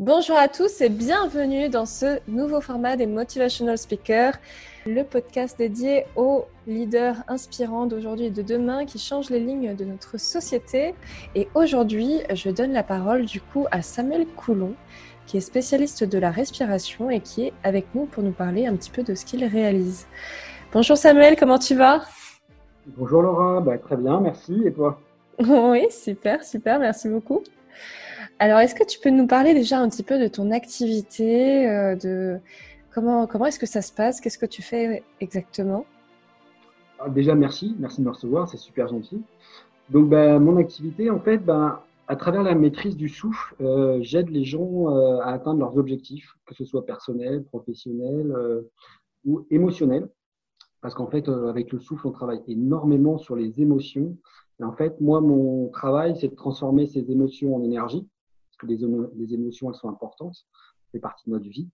Bonjour à tous et bienvenue dans ce nouveau format des Motivational Speakers, le podcast dédié aux leaders inspirants d'aujourd'hui et de demain qui changent les lignes de notre société. Et aujourd'hui, je donne la parole du coup à Samuel Coulon, qui est spécialiste de la respiration et qui est avec nous pour nous parler un petit peu de ce qu'il réalise. Bonjour Samuel, comment tu vas? Bonjour Laura, bah, très bien, merci. Et toi? Oui, super, super, merci beaucoup. Alors, est-ce que tu peux nous parler déjà un petit peu de ton activité, euh, de comment, comment est-ce que ça se passe, qu'est-ce que tu fais exactement? Ah, Déjà, merci, merci de me recevoir, c'est super gentil. Donc, ben, mon activité, en fait, ben, à travers la maîtrise du souffle, euh, j'aide les gens euh, à atteindre leurs objectifs, que ce soit personnel, professionnel ou émotionnel. Parce qu'en fait, avec le souffle, on travaille énormément sur les émotions. Et en fait, moi, mon travail, c'est de transformer ces émotions en énergie que les, émotions, elles sont importantes, c'est partie de notre vie.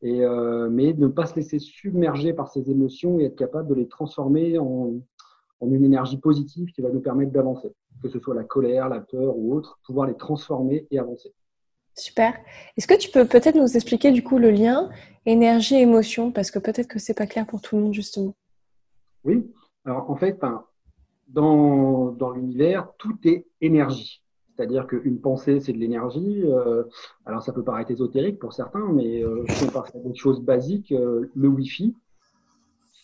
Et, euh, mais ne pas se laisser submerger par ces émotions et être capable de les transformer en, une énergie positive qui va nous permettre d'avancer, que ce soit la colère, la peur ou autre, pouvoir les transformer et avancer. Super. Est-ce que tu peux peut-être nous expliquer du coup le lien énergie-émotion parce que peut-être que c'est pas clair pour tout le monde justement. Oui. Alors en fait, dans, dans l'univers, tout est énergie. C'est-à-dire qu'une pensée, c'est de l'énergie. Euh, alors, ça peut paraître ésotérique pour certains, mais euh, je pense à des choses basiques. Euh, le Wi-Fi,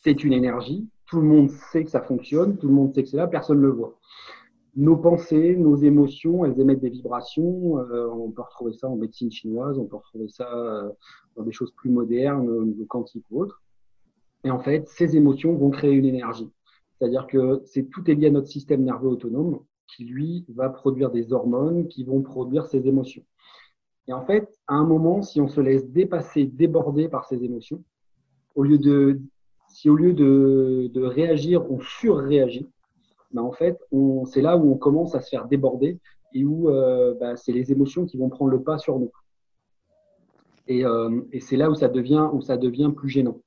c'est une énergie. Tout le monde sait que ça fonctionne. Tout le monde sait que c'est là. Personne ne le voit. Nos pensées, nos émotions, elles émettent des vibrations. on peut retrouver ça en médecine chinoise. On peut retrouver ça dans des choses plus modernes, au niveau quantique ou autre. Et en fait, ces émotions vont créer une énergie. C'est-à-dire que c'est tout est lié à notre système nerveux autonome qui, lui, va produire des hormones qui vont produire ses émotions. Et en fait, à un moment, si on se laisse dépasser, déborder par ces émotions, au lieu de, si au lieu de, de réagir, on surréagit, ben en fait, c'est là où on commence à se faire déborder et où euh, ben, c'est les émotions qui vont prendre le pas sur nous. Et, euh, et c'est là où ça devient, où ça devient plus gênant.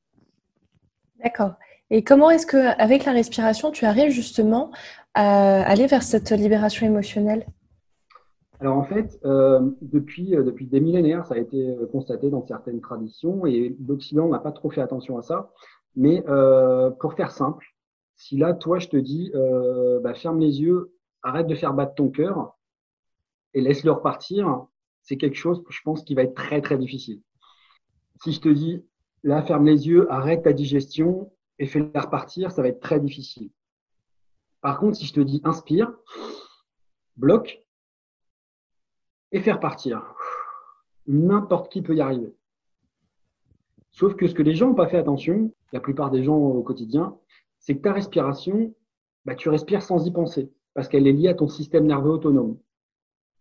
D'accord. Et comment est-ce que, avec la respiration, tu arrives justement aller vers cette libération émotionnelle? Alors en fait, euh, depuis, euh, depuis des millénaires, ça a été euh, constaté dans certaines traditions et l'Occident n'a pas trop fait attention à ça. Mais pour faire simple, si là, toi, je te dis, bah, ferme les yeux, arrête de faire battre ton cœur et laisse-le repartir, c'est quelque chose, je pense, qui va être très, très difficile. Si je te dis, là, ferme les yeux, arrête ta digestion et fais-la repartir, ça va être très difficile. Par contre, si je te dis inspire, bloque et faire partir, n'importe qui peut y arriver. Sauf que ce que les gens n'ont pas fait attention, la plupart des gens au quotidien, c'est que ta respiration, bah, tu respires sans y penser, parce qu'elle est liée à ton système nerveux autonome,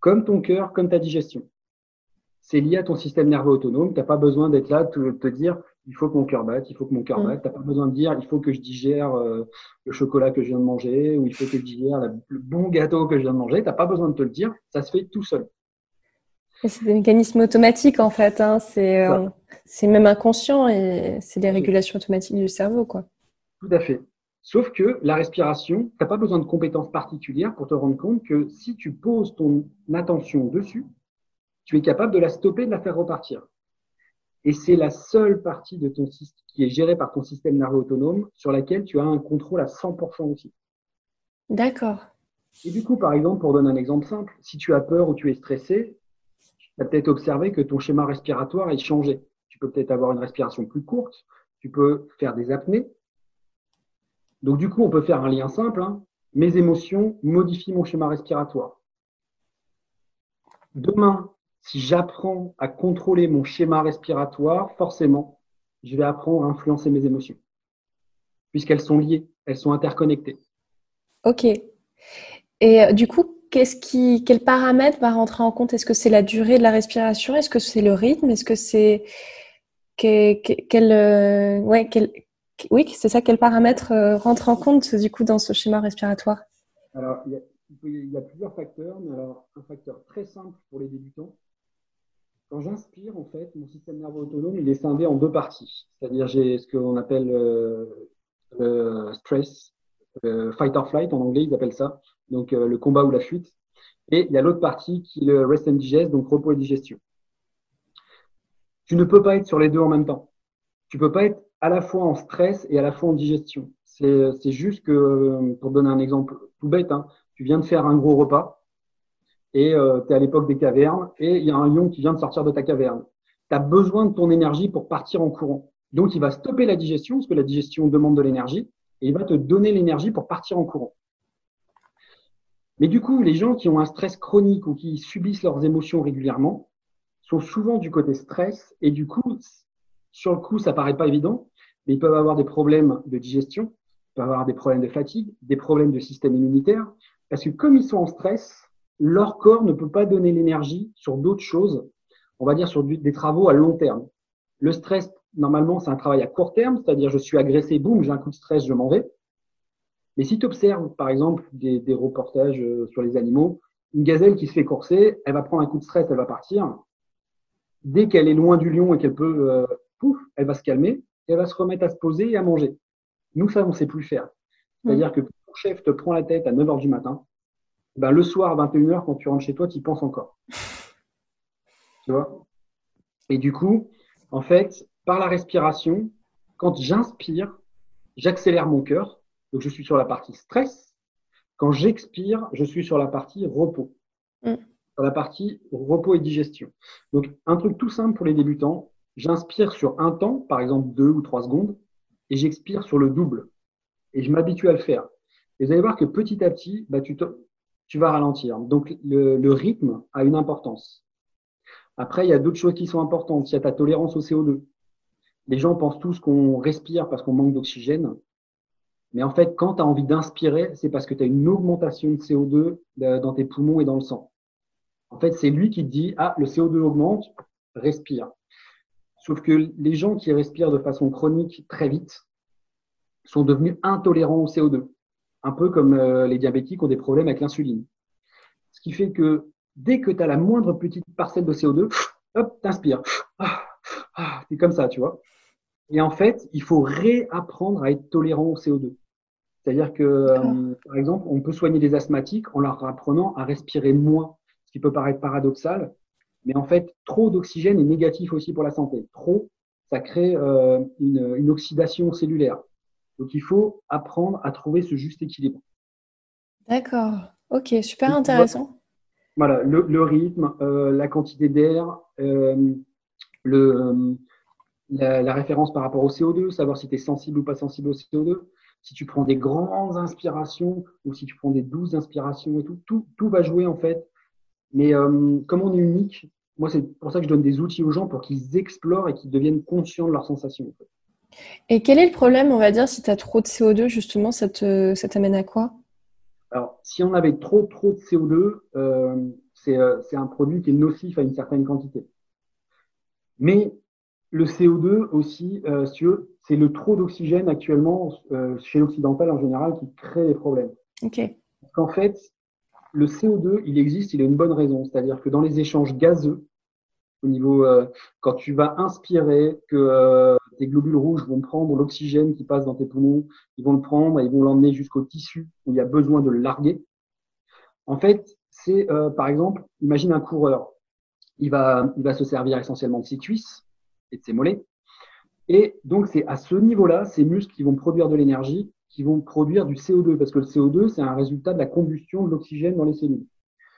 comme ton cœur, comme ta digestion. C'est lié à ton système nerveux autonome, tu n'as pas besoin d'être là, de te dire, il faut que mon cœur batte, il faut que mon cœur mm. batte. Tu n'as pas besoin de dire, il faut que je digère euh, le chocolat que je viens de manger ou il faut que je digère le bon gâteau que je viens de manger. Tu n'as pas besoin de te le dire, ça se fait tout seul. C'est des mécanismes automatiques en fait. Hein. Euh, c'est même inconscient et c'est des régulations automatiques du cerveau. quoi. Tout à fait. Sauf que la respiration, tu n'as pas besoin de compétences particulières pour te rendre compte que si tu poses ton attention dessus, tu es capable de la stopper, de la faire repartir. Et c'est la seule partie de ton système qui est gérée par ton système nerveux autonome sur laquelle tu as un contrôle à 100% aussi. D'accord. Et du coup, par exemple, pour donner un exemple simple, si tu as peur ou tu es stressé, tu as peut-être observé que ton schéma respiratoire est changé. Tu peux peut-être avoir une respiration plus courte, tu peux faire des apnées. Donc du coup, on peut faire un lien simple. Hein. Mes émotions modifient mon schéma respiratoire. Demain, si j'apprends à contrôler mon schéma respiratoire, forcément, je vais apprendre à influencer mes émotions, puisqu'elles sont liées, elles sont interconnectées. Ok. Et euh, du coup, qu'est-ce qui, quel paramètre va rentrer en compte? Est-ce que c'est la durée de la respiration? Est-ce que c'est le rythme? Est-ce que c'est quel, euh, ouais, quel, oui, c'est ça. Quel paramètre euh, rentre en compte du coup dans ce schéma respiratoire? Alors, il y, a, il y a plusieurs facteurs, mais alors un facteur très simple pour les débutants, quand j'inspire, en fait, mon système nerveux autonome, il est scindé en deux parties. C'est-à-dire, j'ai ce qu'on appelle euh, le stress, fight or flight en anglais, ils appellent ça. Donc, euh, le combat ou la fuite. Et il y a l'autre partie qui est le rest and digest, donc repos et digestion. Tu ne peux pas être sur les deux en même temps. Tu peux pas être à la fois en stress et à la fois en digestion. C'est juste que, pour donner un exemple tout bête, hein, tu viens de faire un gros repas et euh, tu es à l'époque des cavernes et il y a un lion qui vient de sortir de ta caverne. Tu as besoin de ton énergie pour partir en courant. Donc, il va stopper la digestion parce que la digestion demande de l'énergie et il va te donner l'énergie pour partir en courant. Mais du coup, les gens qui ont un stress chronique ou qui subissent leurs émotions régulièrement sont souvent du côté stress et du coup, sur le coup, ça paraît pas évident, mais ils peuvent avoir des problèmes de digestion, ils peuvent avoir des problèmes de fatigue, des problèmes de système immunitaire, parce que comme ils sont en stress, leur corps ne peut pas donner l'énergie sur d'autres choses, on va dire sur des travaux à long terme. Le stress, normalement, c'est un travail à court terme, c'est-à-dire je suis agressé, boum, j'ai un coup de stress, je m'en vais. Mais si tu observes, par exemple, des, des, reportages euh, sur les animaux, une gazelle qui se fait courser, elle va prendre un coup de stress, elle va partir. Dès qu'elle est loin du lion et qu'elle peut, euh, pouf, elle va se calmer, et elle va se remettre à se poser et à manger. Nous, ça, on ne sait plus faire. C'est-à-dire que ton chef te prend la tête à 9 h du matin, ben, le soir à 21h, quand tu rentres chez toi, tu y penses encore. tu vois? Et du coup, en fait, par la respiration, quand j'inspire, j'accélère mon cœur. Donc, je suis sur la partie stress. Quand j'expire, je suis sur la partie repos. Mm. Sur la partie repos et digestion. Donc, un truc tout simple pour les débutants. J'inspire sur un temps, par exemple deux ou trois secondes, et j'expire sur le double. Et je m'habitue à le faire. Et vous allez voir que petit à petit, bah, tu, tu vas ralentir. Donc, le, rythme a une importance. Après, il y a d'autres choses qui sont importantes. Il y a ta tolérance au CO2. Les gens pensent tous qu'on respire parce qu'on manque d'oxygène. Mais en fait, quand tu as envie d'inspirer, c'est parce que tu as une augmentation de CO2 euh, dans tes poumons et dans le sang. En fait, c'est lui qui te dit, ah, le CO2 augmente, respire. Sauf que les gens qui respirent de façon chronique très vite sont devenus intolérants au CO2 un peu comme euh, les diabétiques ont des problèmes avec l'insuline. Ce qui fait que dès que tu as la moindre petite parcelle de CO2, hop, t'inspires. Ah, ah, c'est comme ça, tu vois. Et en fait, il faut réapprendre à être tolérant au CO2. C'est-à-dire que, euh, par exemple, on peut soigner des asthmatiques en leur apprenant à respirer moins, ce qui peut paraître paradoxal, mais en fait, trop d'oxygène est négatif aussi pour la santé. Trop, ça crée euh, une, oxydation cellulaire. Donc il faut apprendre à trouver ce juste équilibre. D'accord. Ok, super intéressant. Voilà, le, rythme, euh, la quantité d'air, euh, euh, la, référence par rapport au CO2, savoir si tu es sensible ou pas sensible au CO2, si tu prends des grandes inspirations ou si tu prends des douces inspirations et tout, tout, tout va jouer en fait. Mais comme on est unique, moi c'est pour ça que je donne des outils aux gens pour qu'ils explorent et qu'ils deviennent conscients de leurs sensations. Et quel est le problème, on va dire, si tu as trop de CO2, justement, ça t'amène à quoi? Alors, si on avait trop, trop de CO2, euh, euh, c'est un produit qui est nocif à une certaine quantité. Mais le CO2 aussi, euh, c'est le trop d'oxygène actuellement chez l'occidental en général qui crée les problèmes. Ok. Parce qu'en fait, le CO2, il existe, il a une bonne raison. C'est-à-dire que dans les échanges gazeux, au niveau, quand tu vas inspirer, que tes globules rouges vont prendre l'oxygène qui passe dans tes poumons, ils vont le prendre et ils vont l'emmener jusqu'au tissu où il y a besoin de le larguer. En fait, c'est euh, par exemple, imagine un coureur, il va, il va se servir essentiellement de ses cuisses et de ses mollets. Et donc, c'est à ce niveau-là, ces muscles qui vont produire de l'énergie, qui vont produire du CO2, parce que le CO2, c'est un résultat de la combustion de l'oxygène dans les cellules.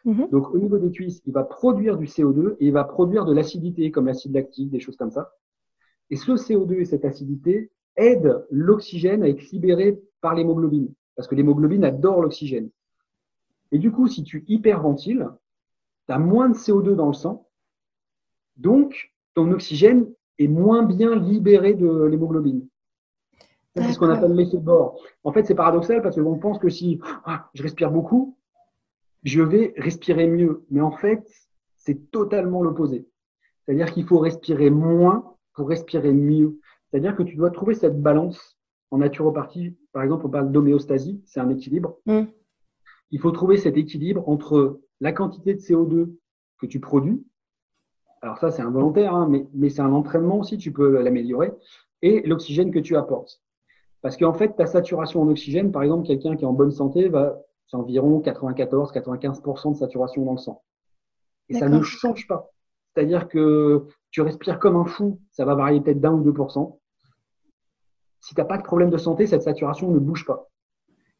Mhm. Donc, au niveau des cuisses, il va produire du CO2 et il va produire de l'acidité, comme l'acide lactique, des choses comme ça. Et ce CO2 et cette acidité aident l'oxygène à être libéré par l'hémoglobine, parce que l'hémoglobine adore l'oxygène. Et du coup, si tu hyperventiles, tu as moins de CO2 dans le sang, donc ton oxygène est moins bien libéré de l'hémoglobine. C'est ce qu'on appelle l'effet de bord. En fait, c'est paradoxal parce qu'on pense que si ah, je respire beaucoup, je vais respirer mieux. Mais en fait, c'est totalement l'opposé. C'est-à-dire qu'il faut respirer moins pour respirer mieux. C'est-à-dire que tu dois trouver cette balance. En naturopathie, par exemple, on parle d'homéostasie, c'est un équilibre. Mm. Il faut trouver cet équilibre entre la quantité de CO2 que tu produis, alors ça c'est involontaire, hein, mais, mais c'est un entraînement aussi, tu peux l'améliorer, et l'oxygène que tu apportes. Parce qu'en fait, ta saturation en oxygène, par exemple, quelqu'un qui est en bonne santé, va, c'est environ 94-95% de saturation dans le sang. Et ça ne change pas. C'est-à-dire que tu respires comme un fou, ça va varier peut-être d'un ou deux Si tu n'as pas de problème de santé, cette saturation ne bouge pas.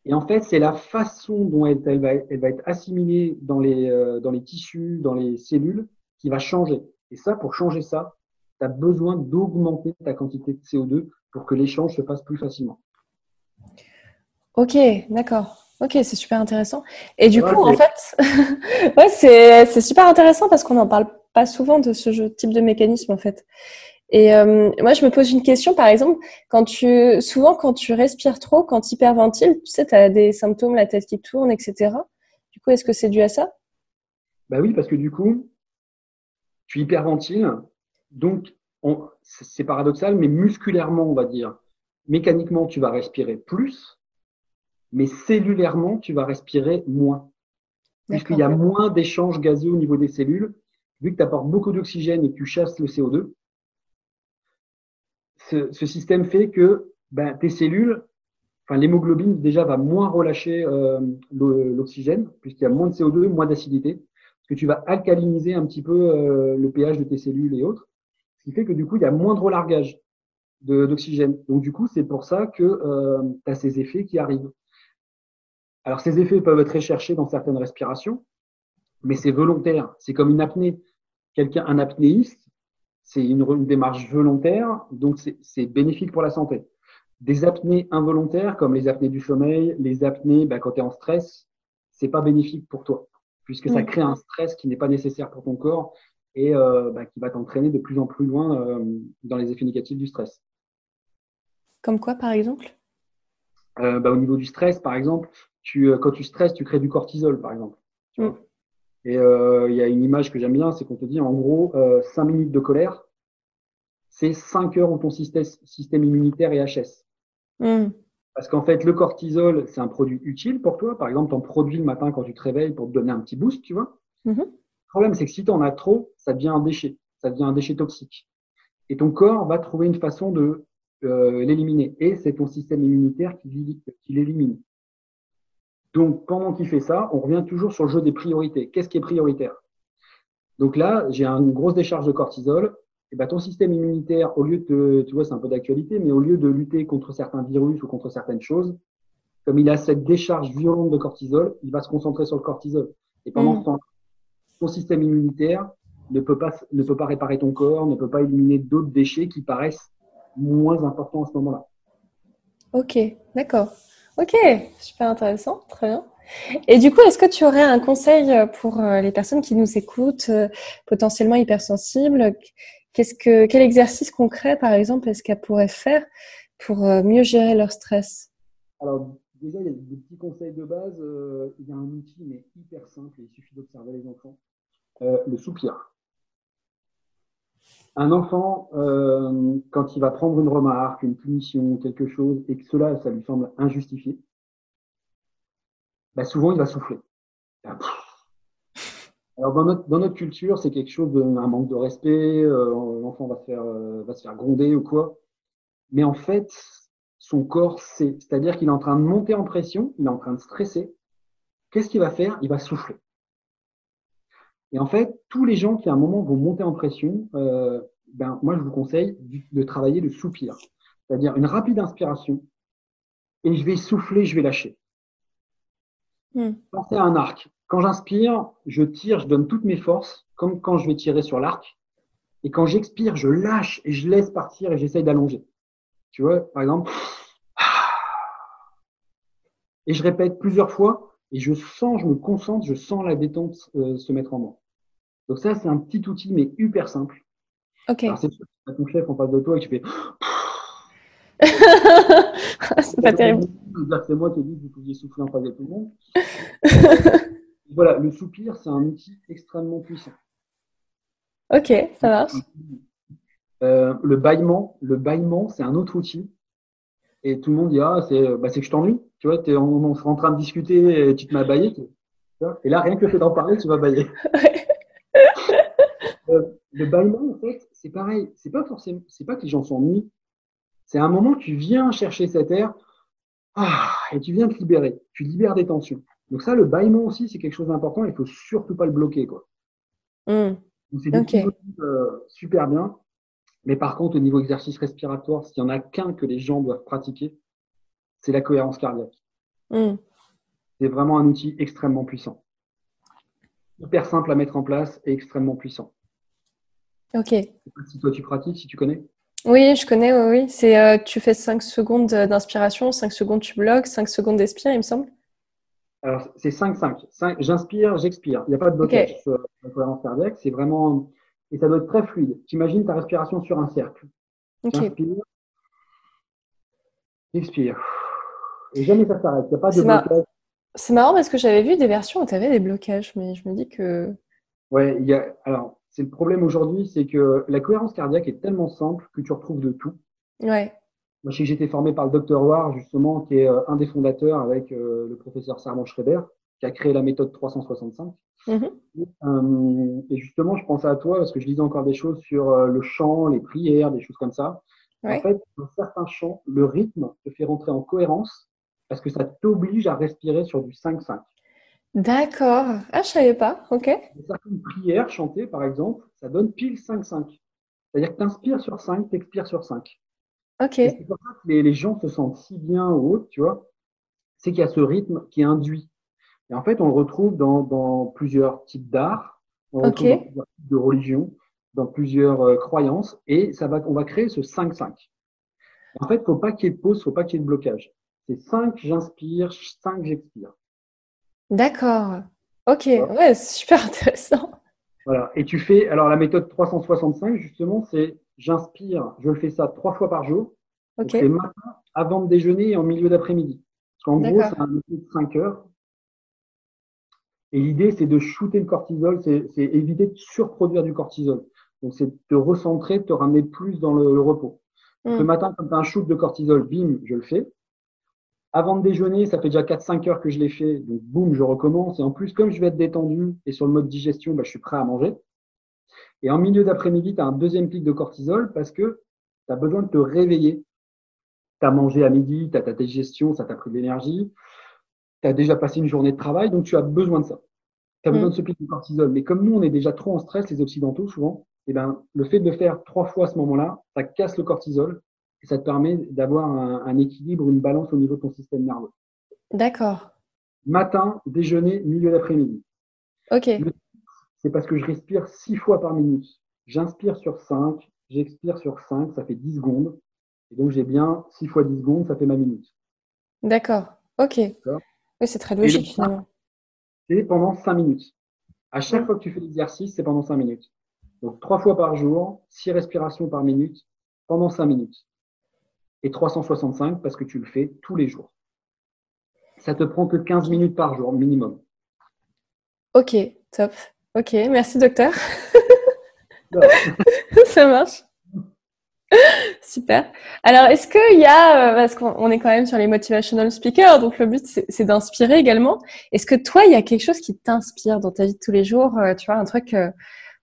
Et en fait, c'est la façon dont elle, va, être assimilée dans les, euh, dans les tissus, dans les cellules, qui va changer. Et ça, pour changer ça, tu as besoin d'augmenter ta quantité de CO2 pour que l'échange se fasse plus facilement. Ok, d'accord. Ok, c'est super intéressant. Et du coup, en fait, ouais, c'est super intéressant parce qu'on n'en parle pas souvent de ce type de mécanisme, en fait. Et euh, moi, je me pose une question, par exemple, quand tu, souvent quand tu respires trop, quand tu hyperventiles, tu sais, tu as des symptômes, la tête qui tourne, etc. Du coup, est-ce que c'est dû à ça? Bah oui, parce que du coup, tu hyperventiles, donc c'est paradoxal, mais musculairement, on va dire, mécaniquement, tu vas respirer plus, mais cellulairement, tu vas respirer moins. Puisqu'il y a moins d'échanges gazeux au niveau des cellules, vu que tu apportes beaucoup d'oxygène et que tu chasses le CO2, ce, système fait que ben, tes cellules, enfin l'hémoglobine déjà va moins relâcher euh, l'oxygène, puisqu'il y a moins de CO2, moins d'acidité, parce que tu vas alcaliniser un petit peu euh, le pH de tes cellules et autres, ce qui fait que du coup, il y a moins de relargage d'oxygène. Donc du coup, c'est pour ça que euh, tu as ces effets qui arrivent. Alors ces effets peuvent être recherchés dans certaines respirations, mais c'est volontaire. C'est comme une apnée. Quelqu'un, un apnéiste, c'est une, démarche volontaire, donc c'est bénéfique pour la santé. Des apnées involontaires, comme les apnées du sommeil, les apnées bah, quand tu es en stress, c'est pas bénéfique pour toi, puisque ça crée un stress qui n'est pas nécessaire pour ton corps et euh, bah, qui va t'entraîner de plus en plus loin euh, dans les effets négatifs du stress. Comme quoi, par exemple? Euh, bah, Au niveau du stress, par exemple, tu, quand tu stresses, tu crées du cortisol, par exemple. Mm. Et euh, il y a une image que j'aime bien, c'est qu'on te dit en gros, euh, 5 minutes de colère, c'est 5 heures où ton système, immunitaire est HS. Hmm. Parce qu'en fait, le cortisol, c'est un produit utile pour toi. Par exemple, tu en produis le matin quand tu te réveilles pour te donner un petit boost, tu vois. Hmm. Le problème, c'est que si tu en as trop, ça devient un déchet. Ça devient un déchet toxique. Et ton corps va trouver une façon de euh, l'éliminer. Et c'est ton système immunitaire qui, qui l'élimine. Donc, pendant qu'il fait ça, on revient toujours sur le jeu des priorités. Qu'est-ce qui est prioritaire? Donc là, j'ai une grosse décharge de cortisol. Et ben, ton système immunitaire, au lieu de, tu vois, c'est un peu d'actualité, mais au lieu de lutter contre certains virus ou contre certaines choses, comme il a cette décharge violente de cortisol, il va se concentrer sur le cortisol. Et pendant mm. ce temps, ton système immunitaire ne peut pas, ne peut pas réparer ton corps, ne peut pas éliminer d'autres déchets qui paraissent moins importants à ce moment-là. Ok, d'accord. Ok, super intéressant, très bien. Et du coup, est-ce que tu aurais un conseil pour euh, les personnes qui nous écoutent, euh, potentiellement hypersensibles Qu'est-ce que, Quel exercice concret, par exemple, est-ce qu'elles pourraient faire pour euh, mieux gérer leur stress? Alors, déjà, il y a des petits conseils de base. Il y a un outil, mais hyper simple, il suffit d'observer les enfants. le soupir. Un enfant, euh, quand il va prendre une remarque, une punition, quelque chose, et que cela, ça lui semble injustifié, bah souvent il va souffler. Alors dans notre, culture, c'est quelque chose d'un manque de respect, euh, l'enfant euh, va se faire gronder ou quoi. Mais en fait, son corps sait, c'est-à-dire qu'il est en train de monter en pression, il est en train de stresser. Qu'est-ce qu'il va faire? Il va souffler. Et en fait, tous les gens qui à un moment vont monter en pression, euh, ben, moi je vous conseille de travailler le soupir, c'est-à-dire une rapide inspiration, et je vais souffler, je vais lâcher. Hmm. Pensez à un arc. Quand j'inspire, je tire, je donne toutes mes forces, comme quand je vais tirer sur l'arc. Et quand j'expire, je lâche et je laisse partir et j'essaye d'allonger. Tu vois, par exemple. Et je répète plusieurs fois et je sens, je me concentre, je sens la détente euh, se mettre en moi. Donc ça, c'est un petit outil, mais hyper simple. Ok. Alors c'est sûr, que ton chef en face de toi et tu fais... c'est pas terrible. C'est moi qui ai dit que vous pouviez souffler en face de tout le monde. voilà, le soupir, c'est un outil extrêmement puissant. Ok, ça marche. Euh, le bâillement, le bâillement, c'est un autre outil. Et tout le monde dit ah c'est bah, que je t'ennuie. Tu vois, es, on, on en train de discuter et tu te m'as baillé. Et là, rien que le fait d'en parler, tu vas bailler. euh, le bâillement, en fait, c'est pareil. C'est pas forcément, c'est pas que les gens s'ennuient. C'est un moment, tu viens chercher cet air ah, et tu viens te libérer. Tu libères des tensions. Donc ça, le bâillement aussi, c'est quelque chose d'important. Il faut surtout pas le bloquer, quoi. Mmh. C'est des super bien. Mais par contre, au niveau exercice respiratoire, s'il y en a qu'un que les gens doivent pratiquer, c'est la cohérence cardiaque. Hmm. C'est vraiment un outil extrêmement puissant. Hyper simple à mettre en place et extrêmement puissant. Ok. Si toi tu pratiques, si tu connais Oui, je connais, oui. C'est, euh, tu fais 5 secondes d'inspiration, 5 secondes tu bloques, 5 secondes d'expire, il me semble. Alors, c'est 5-5. J'inspire, j'expire. Il n'y a pas de blocage sur la cohérence cardiaque. C'est vraiment. Et ça doit être très fluide. Tu imagines ta respiration sur un cercle. Okay. expire. Et jamais ça s'arrête. Il n'y a pas de blocage. C'est marrant parce que j'avais vu des versions où tu avais des blocages, mais je me dis que. Ouais, il y a. Alors, c'est le problème aujourd'hui, c'est que la cohérence cardiaque est tellement simple que tu retrouves de tout. Ouais. Moi, j'ai été formé par le docteur War, justement, qui est euh, un des fondateurs avec euh, le professeur Sermon Schreiber, qui a créé la méthode 365. Mm-hmm. Euh, et justement, je pensais à toi parce que je lisais encore des choses sur le chant, les prières, des choses comme ça. En fait, dans certains chants, le rythme te fait rentrer en cohérence parce que ça t'oblige à respirer sur du 5-5. D'accord. Ah, je savais pas. Ok. Certaines prières chantées, par exemple, ça donne pile 5-5. C'est-à-dire que tu inspires sur 5, tu expires sur 5. Ok. C'est pour ça que les, gens se sentent si bien ou autre, tu vois. C'est qu'il y a ce rythme qui est induit. Et en fait, on le retrouve dans, plusieurs types d'art, on le retrouve dans plusieurs types de religions, dans plusieurs euh, croyances, et ça va, on va créer ce 5-5. En fait, il ne faut pas qu'il y ait de pause, il ne faut pas qu'il y ait de blocage. C'est 5, j'inspire, 5, j'expire. D'accord. Ok, ouais, super intéressant. Voilà. Et tu fais, alors la méthode 365, justement, c'est j'inspire, je le fais ça trois fois par jour. Ok. C'est matin, avant de déjeuner et en milieu d'après-midi. Parce qu'en gros, c'est un outil de 5 heures. Et l'idée, c'est de shooter le cortisol, c'est éviter de surproduire du cortisol. Donc, c'est de te recentrer, de te ramener plus dans le, repos. Le hmm. matin, quand tu as un shoot de cortisol, bim, je le fais. Avant de déjeuner, ça fait déjà 4-5 heures que je l'ai fait. Donc, boum, je recommence. Et en plus, comme je vais être détendu et sur le mode digestion, bah, je suis prêt à manger. Et en milieu d'après-midi, tu as un deuxième pic de cortisol parce que tu as besoin de te réveiller. Tu as mangé à midi, tu as ta digestion, ça t'a pris de l'énergie. Tu as déjà passé une journée de travail, donc tu as besoin de ça. Tu as besoin mm. de ce pic de cortisol. Mais comme nous, on est déjà trop en stress, les Occidentaux, souvent, eh ben, le fait de faire trois fois à ce moment-là, ça casse le cortisol et ça te permet d'avoir un, équilibre, une balance au niveau de ton système nerveux. D'accord. Matin, déjeuner, milieu d'après-midi. Ok c'est parce que je respire six fois par minute. J'inspire sur 5, j'expire sur 5, ça fait 10 secondes. Et donc j'ai bien 6 fois 10 secondes, ça fait ma minute. D'accord, ok. Oui, c'est très logique finalement. C'est pendant 5 minutes. À chaque fois que tu fais l'exercice, c'est pendant 5 minutes. Donc 3 fois par jour, 6 respirations par minute, pendant 5 minutes. Et 365 parce que tu le fais tous les jours. Ça te prend que 15 minutes par jour minimum. Ok, top. Ok, merci docteur. Ça marche. Super. Alors, est-ce qu'il y a, euh, parce qu'on est quand même sur les motivational speakers, donc le but c'est d'inspirer également. Est-ce que toi, il y a quelque chose qui t'inspire dans ta vie de tous les jours euh, Tu vois, un truc, euh,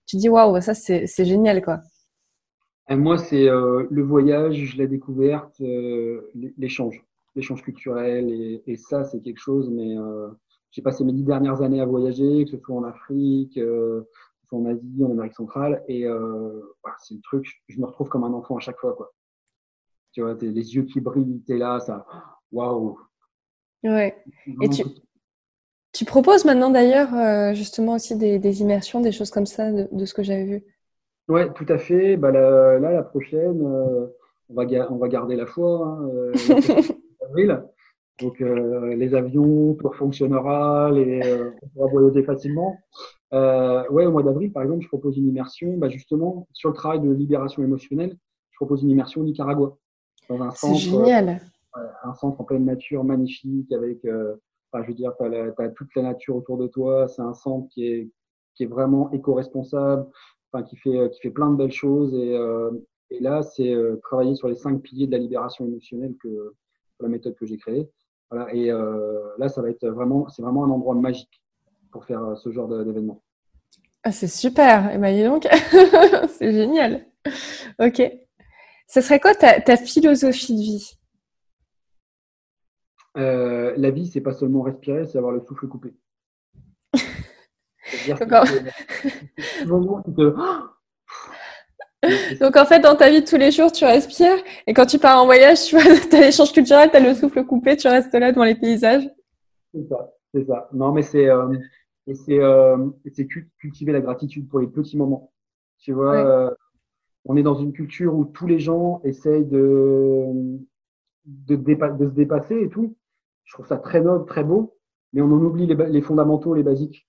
tu dis waouh, ça c'est génial quoi. Moi, c'est le voyage, la découverte, l'échange, l'échange culturel, et, et ça c'est quelque chose, mais j'ai passé mes dix dernières années à voyager, que ce soit en Afrique, euh, en Asie, en Amérique centrale. Et euh, c'est le truc, je me retrouve comme un enfant à chaque fois. Quoi. Tu vois, les yeux qui brillent, tu es là, ça. Waouh! Ouais. Et tu, tu proposes maintenant d'ailleurs euh, justement aussi des, immersions, des choses comme ça, de, ce que j'avais vu? Ouais, tout à fait. Bah, là, la prochaine, on, va on va garder la foi. Hein, avril. Donc euh, les avions, tout fonctionnera, les, euh, on pourra voyager facilement. Euh, ouais, au mois d'avril, par exemple, je propose une immersion, bah, justement, sur le travail de libération émotionnelle, je propose une immersion au Nicaragua. Dans un centre, génial. un centre en pleine nature magnifique, avec, enfin, je veux dire, tu as, toute la nature autour de toi. C'est un centre qui est, qui est vraiment éco-responsable, enfin, qui, fait, qui fait plein de belles choses. Et, et là, c'est travailler sur les cinq piliers de la libération émotionnelle que la méthode que j'ai créée. Voilà, et euh, là, ça va être vraiment, c'est vraiment un endroit magique pour faire euh, ce genre d'événement. Ah, c'est super. Et eh ben, donc, c'est génial. Ok. Ce serait quoi ta, philosophie de vie? Euh, La vie, c'est pas seulement respirer, c'est avoir le souffle coupé. Donc en fait, dans ta vie de tous les jours, tu respires. Et quand tu pars en voyage, tu as l'échange culturel, tu as le souffle coupé, tu restes là devant les paysages. C'est ça, c'est ça. Non, mais c'est euh, euh, cultiver la gratitude pour les petits moments. Tu vois, euh, on est dans une culture où tous les gens essayent de, de, de se dépasser et tout. Je trouve ça très noble, très beau, mais on en oublie les, les fondamentaux, les basiques.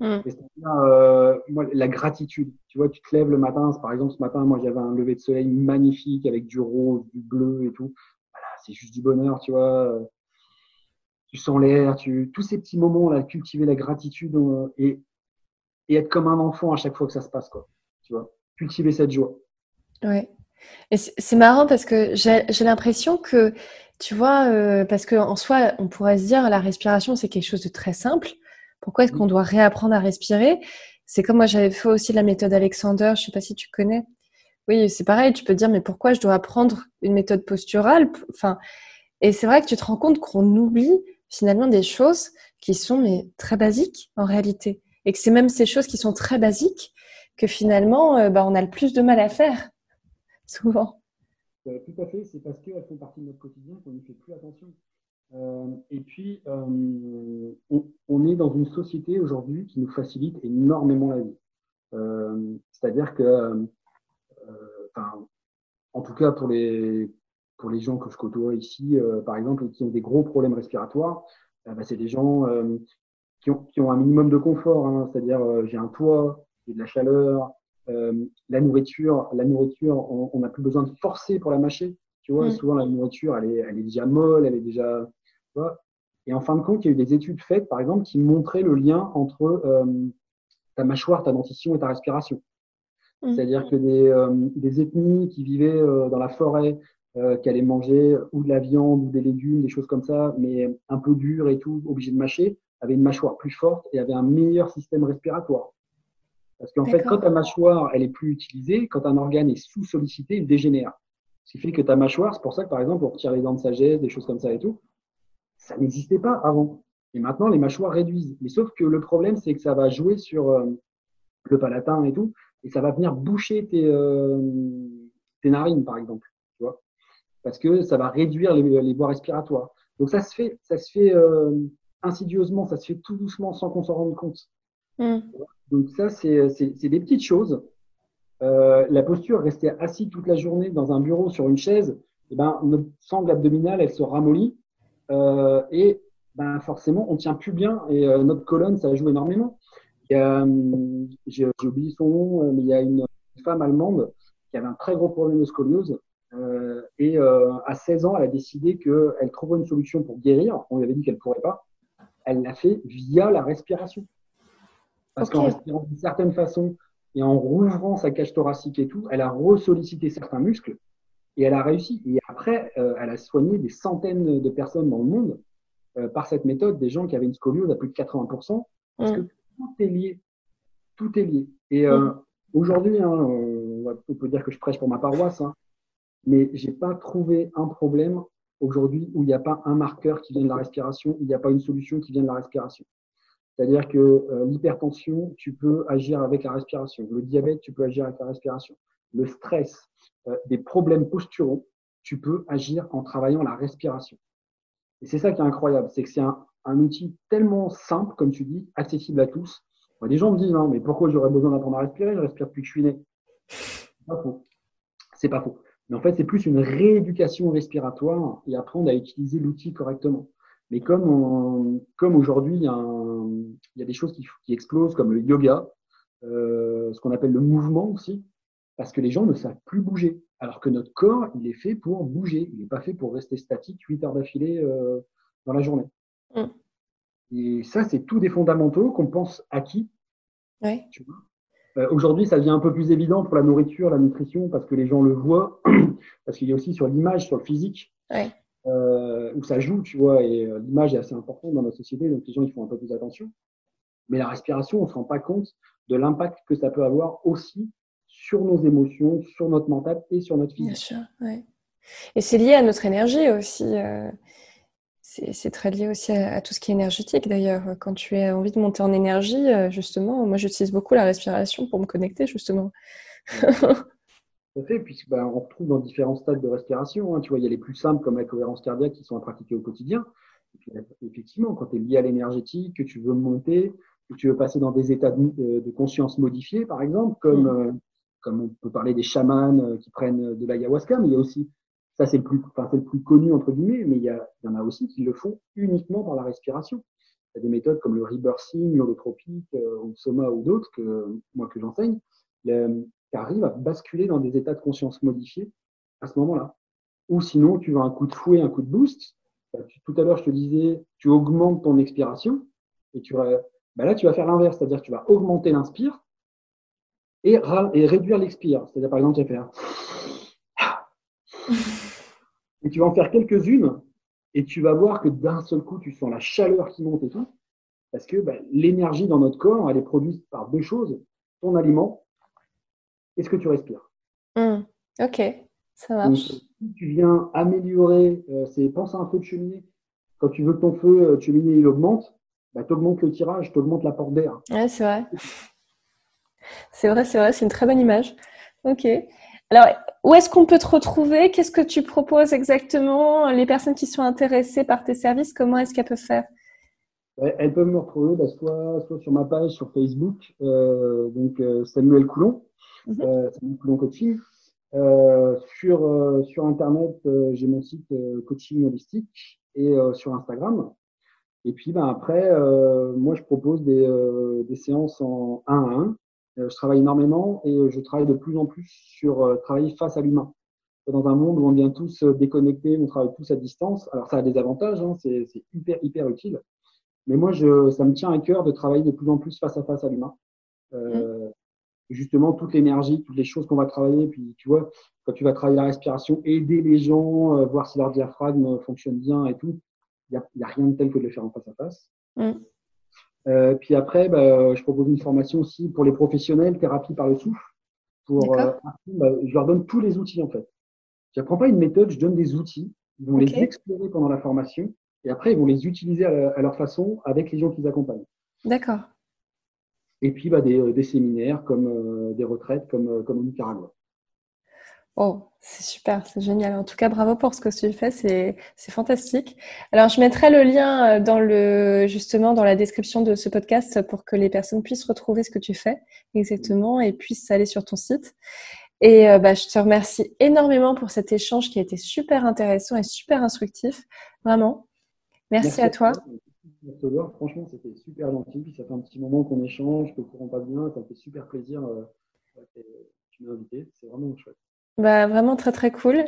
Mm. Euh, moi, la gratitude. Tu vois, tu te lèves le matin. Par exemple, ce matin, moi, j'avais un lever de soleil magnifique avec du rose, du bleu et tout. Voilà, c'est juste du bonheur, tu vois. Tu sens l'air, tu tous ces petits moments là, cultiver la gratitude euh, et, et être comme un enfant à chaque fois que ça se passe, quoi. Tu vois, cultiver cette joie. Ouais. Et c'est marrant parce que j'ai l'impression que, tu vois, euh, parce qu'en soi, on pourrait se dire la respiration, c'est quelque chose de très simple. Pourquoi est-ce qu'on doit réapprendre à respirer? C'est comme moi, j'avais fait aussi la méthode Alexander, je ne sais pas si tu connais. Oui, c'est pareil, tu peux te dire, mais pourquoi je dois apprendre une méthode posturale? Enfin, Et c'est vrai que tu te rends compte qu'on oublie finalement des choses qui sont mais, très basiques en réalité. Et que c'est même ces choses qui sont très basiques que finalement, euh, bah, on a le plus de mal à faire, souvent. Euh, tout à fait, c'est parce qu'elles font partie de notre quotidien qu'on n'y fait plus attention. Euh, et puis, euh, on, est dans une société aujourd'hui qui nous facilite énormément la vie. Euh, c'est-à-dire que, en tout cas pour les, pour les gens que je côtoie ici, par exemple, qui ont des gros problèmes respiratoires, bah, c'est des gens qui ont, qui, ont, un minimum de confort. Hein. c'est-à-dire, j'ai un toit, j'ai de la chaleur, la nourriture, la nourriture, on n'a plus besoin de forcer pour la mâcher. Tu vois, mmh. souvent la nourriture, elle est, elle est déjà molle, elle est déjà, et en fin de compte, il y a eu des études faites, par exemple, qui montraient le lien entre euh, ta mâchoire, ta dentition et ta respiration. Mmh. C'est-à-dire que des, euh, des, ethnies qui vivaient euh, dans la forêt, qui allaient manger ou de la viande ou des légumes, des choses comme ça, mais un peu dur et tout, obligés de mâcher, avaient une mâchoire plus forte et avaient un meilleur système respiratoire. Parce qu'en fait, quand ta mâchoire elle est plus utilisée, quand un organe est sous-sollicité, il dégénère. Ce qui fait que ta mâchoire, c'est pour ça que par exemple, on retire les dents de sagesse, des choses comme ça et tout, ça n'existait pas avant. Et maintenant, les mâchoires réduisent. Mais sauf que le problème, c'est que ça va jouer sur euh, le palatin et tout, et ça va venir boucher tes, euh, tes narines, par exemple. Tu vois Parce que ça va réduire les, les, voies respiratoires. Donc ça se fait, ça se fait euh, insidieusement, ça se fait tout doucement sans qu'on s'en rende compte. Mm. Donc ça, c'est des petites choses. la posture, rester assis toute la journée dans un bureau sur une chaise, eh ben, notre sangle abdominale, elle se ramollit euh, et ben, forcément, on tient plus bien et euh, notre colonne, ça joue énormément. Euh, j'ai oublié son nom, mais il y a une femme allemande qui avait un très gros problème de scoliose. Et à 16 ans, elle a décidé qu'elle trouverait une solution pour guérir. On lui avait dit qu'elle ne pourrait pas. Elle l'a fait via la respiration. Parce qu'en respirant d'une certaine façon et en rouvrant sa cage thoracique et tout, elle a ressollicité certains muscles et elle a réussi. Et après, euh, elle a soigné des centaines de personnes dans le monde euh, par cette méthode, des gens qui avaient une scoliose à plus de 80%, parce que mm. tout est lié. Tout est lié. Et euh, mm. aujourd'hui, hein, on, peut dire que je prêche pour ma paroisse, hein, mais j'ai pas trouvé un problème aujourd'hui où il n'y a pas un marqueur qui vient de la respiration, il n'y a pas une solution qui vient de la respiration. C'est-à-dire que l'hypertension, tu peux agir avec la respiration. Le diabète, tu peux agir avec la respiration. Le stress, des problèmes posturaux, tu peux agir en travaillant la respiration. Et c'est ça qui est incroyable, c'est que c'est un, outil tellement simple, comme tu dis, accessible à tous. Des gens me disent, non, mais pourquoi j'aurais besoin d'apprendre à respirer? Je respire depuis que je suis né. C'est pas faux. C'est pas faux. Mais en fait, c'est plus une rééducation respiratoire et apprendre à utiliser l'outil correctement. Mais comme, aujourd'hui, il, y a des choses qui, qui explosent, comme le yoga, euh, ce qu'on appelle le mouvement aussi parce que les gens ne savent plus bouger. Alors que notre corps, il est fait pour bouger. Il n'est pas fait pour rester statique 8 heures d'affilée euh, dans la journée. Mm. Et ça, c'est tout des fondamentaux qu'on pense acquis. Ouais. Euh, aujourd'hui, ça devient un peu plus évident pour la nourriture, la nutrition, parce que les gens le voient, parce qu'il y a aussi sur l'image, sur le physique, euh, où ça joue, tu vois, et l'image est assez importante dans notre société, donc les gens ils font un peu plus attention. Mais la respiration, on ne se rend pas compte de l'impact que ça peut avoir aussi sur nos émotions, sur notre mental et sur notre physique. Bien sûr, ouais. Et c'est lié à notre énergie aussi. Euh, c'est très lié aussi à, tout ce qui est énergétique d'ailleurs. Quand tu as envie de monter en énergie, justement, moi j'utilise beaucoup la respiration pour me connecter justement. Tout à fait, puisque bah, on retrouve dans différents stades de respiration. Hein. Tu vois, il y a les plus simples comme la cohérence cardiaque qui sont à pratiquer au quotidien. Et puis, effectivement, quand tu es lié à l'énergétique, que tu veux monter, que tu veux passer dans des états de, de conscience modifiés, par exemple, comme, mm. Euh, comme on peut parler des chamans euh, qui prennent de l'ayahuasca, mais il y a aussi, ça c'est le plus, enfin, le plus connu entre guillemets, mais il y, a, il y en a aussi qui le font uniquement par la respiration. Il y a des méthodes comme le rebirthing, l'holotropique, euh, ou Soma ou d'autres que moi que j'enseigne, qui arrivent à basculer dans des états de conscience modifiés à ce moment-là. Ou sinon, tu veux un coup de fouet, un coup de boost. Bah, tout à l'heure, je te disais, tu augmentes ton expiration et tu vas ben là, tu vas faire l'inverse, c'est-à-dire tu vas augmenter l'inspire et, et, réduire l'expire. C'est-à-dire, par exemple, tu vas faire et tu vas en faire quelques-unes et tu vas voir que d'un seul coup, tu sens la chaleur qui monte et tout. Parce que ben, l'énergie dans notre corps, elle est produite par deux choses ton aliment et ce que tu respires. Mmh. Ok, ça marche. si tu viens améliorer, euh, c'est pense à un feu de cheminée. Quand tu veux que ton feu de cheminée il augmente, bah, tu augmentes le tirage, tu augmentes l'apport d'air. Ouais, c'est vrai. C'est vrai, c'est vrai, c'est une très bonne image. Ok. Alors, où est-ce qu'on peut te retrouver? Qu'est-ce que tu proposes exactement? Les personnes qui sont intéressées par tes services, comment est-ce qu'elles peuvent faire? Elles peuvent me retrouver bah, soit, soit, sur ma page sur Facebook, euh, donc euh, Samuel Coulon, mhm. euh, Samuel Coulon Coaching. sur, sur Internet, j'ai mon site Coaching Holistique et sur Instagram, et puis ben, après, moi, je propose des, des, séances en 1 à 1. Euh, je travaille énormément et je travaille de plus en plus sur travailler face à l'humain. Dans un monde où on vient tous déconnecter, on travaille tous à distance. Alors ça a des avantages, hein, c'est hyper, hyper utile. Mais moi, je, ça me tient à cœur de travailler de plus en plus face à face à l'humain. Euh, justement, toute l'énergie, toutes les choses qu'on va travailler. Puis, tu vois, quand tu vas travailler la respiration, aider les gens, voir si leur diaphragme fonctionne bien et tout, il n'y a, a, rien de tel que de le faire en face à face. Mm. Euh, puis après, bah, je propose une formation aussi pour les professionnels, thérapie par le souffle. Pour, euh, bah, je leur donne tous les outils en fait. Je n'apprends pas une méthode, je donne des outils. Ils vont les explorer pendant la formation et après, ils vont les utiliser à, leur façon avec les gens qu'ils accompagnent. D'accord. Et puis bah, des, euh, des, séminaires comme euh, des retraites comme, comme au Nicaragua. Oh, c'est super, c'est génial. En tout cas, bravo pour ce que tu fais, c'est, c'est fantastique. Alors, je mettrai le lien euh, dans le, justement dans la description de ce podcast pour que les personnes puissent retrouver ce que tu fais exactement et puissent aller sur ton site. Et euh, bah, je te remercie énormément pour cet échange qui a été super intéressant et super instructif. Vraiment. Merci, à toi. Merci Franchement, c'était super gentil. ça fait un petit moment qu'on échange, que courant pas bien. Ça me fait super plaisir. Euh, tu m'as invité. C'est vraiment chouette. Bah, vraiment très très cool.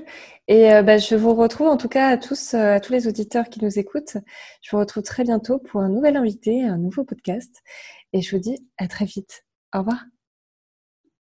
Et euh, bah, je vous retrouve en tout cas à tous, euh, à tous les auditeurs qui nous écoutent. Je vous retrouve très bientôt pour un nouvel invité, un nouveau podcast. Et je vous dis à très vite. Au revoir.